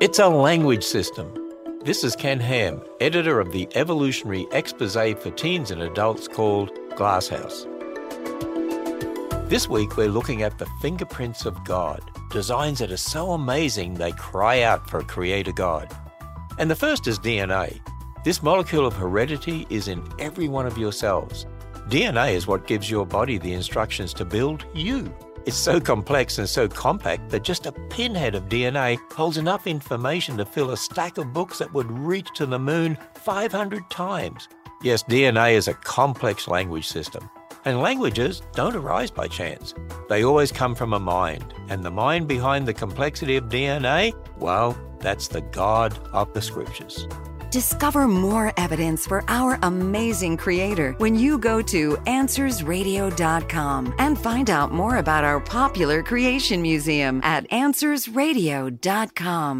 It's a language system. This is Ken Ham, editor of the evolutionary expose for teens and adults called Glasshouse. This week we're looking at the fingerprints of God, designs that are so amazing they cry out for a creator God. And the first is DNA. This molecule of heredity is in every one of your cells. DNA is what gives your body the instructions to build you. It's so complex and so compact that just a pinhead of DNA holds enough information to fill a stack of books that would reach to the moon 500 times. Yes, DNA is a complex language system. And languages don't arise by chance. They always come from a mind. And the mind behind the complexity of DNA, well, that's the God of the Scriptures. Discover more evidence for our amazing creator when you go to AnswersRadio.com and find out more about our popular creation museum at AnswersRadio.com.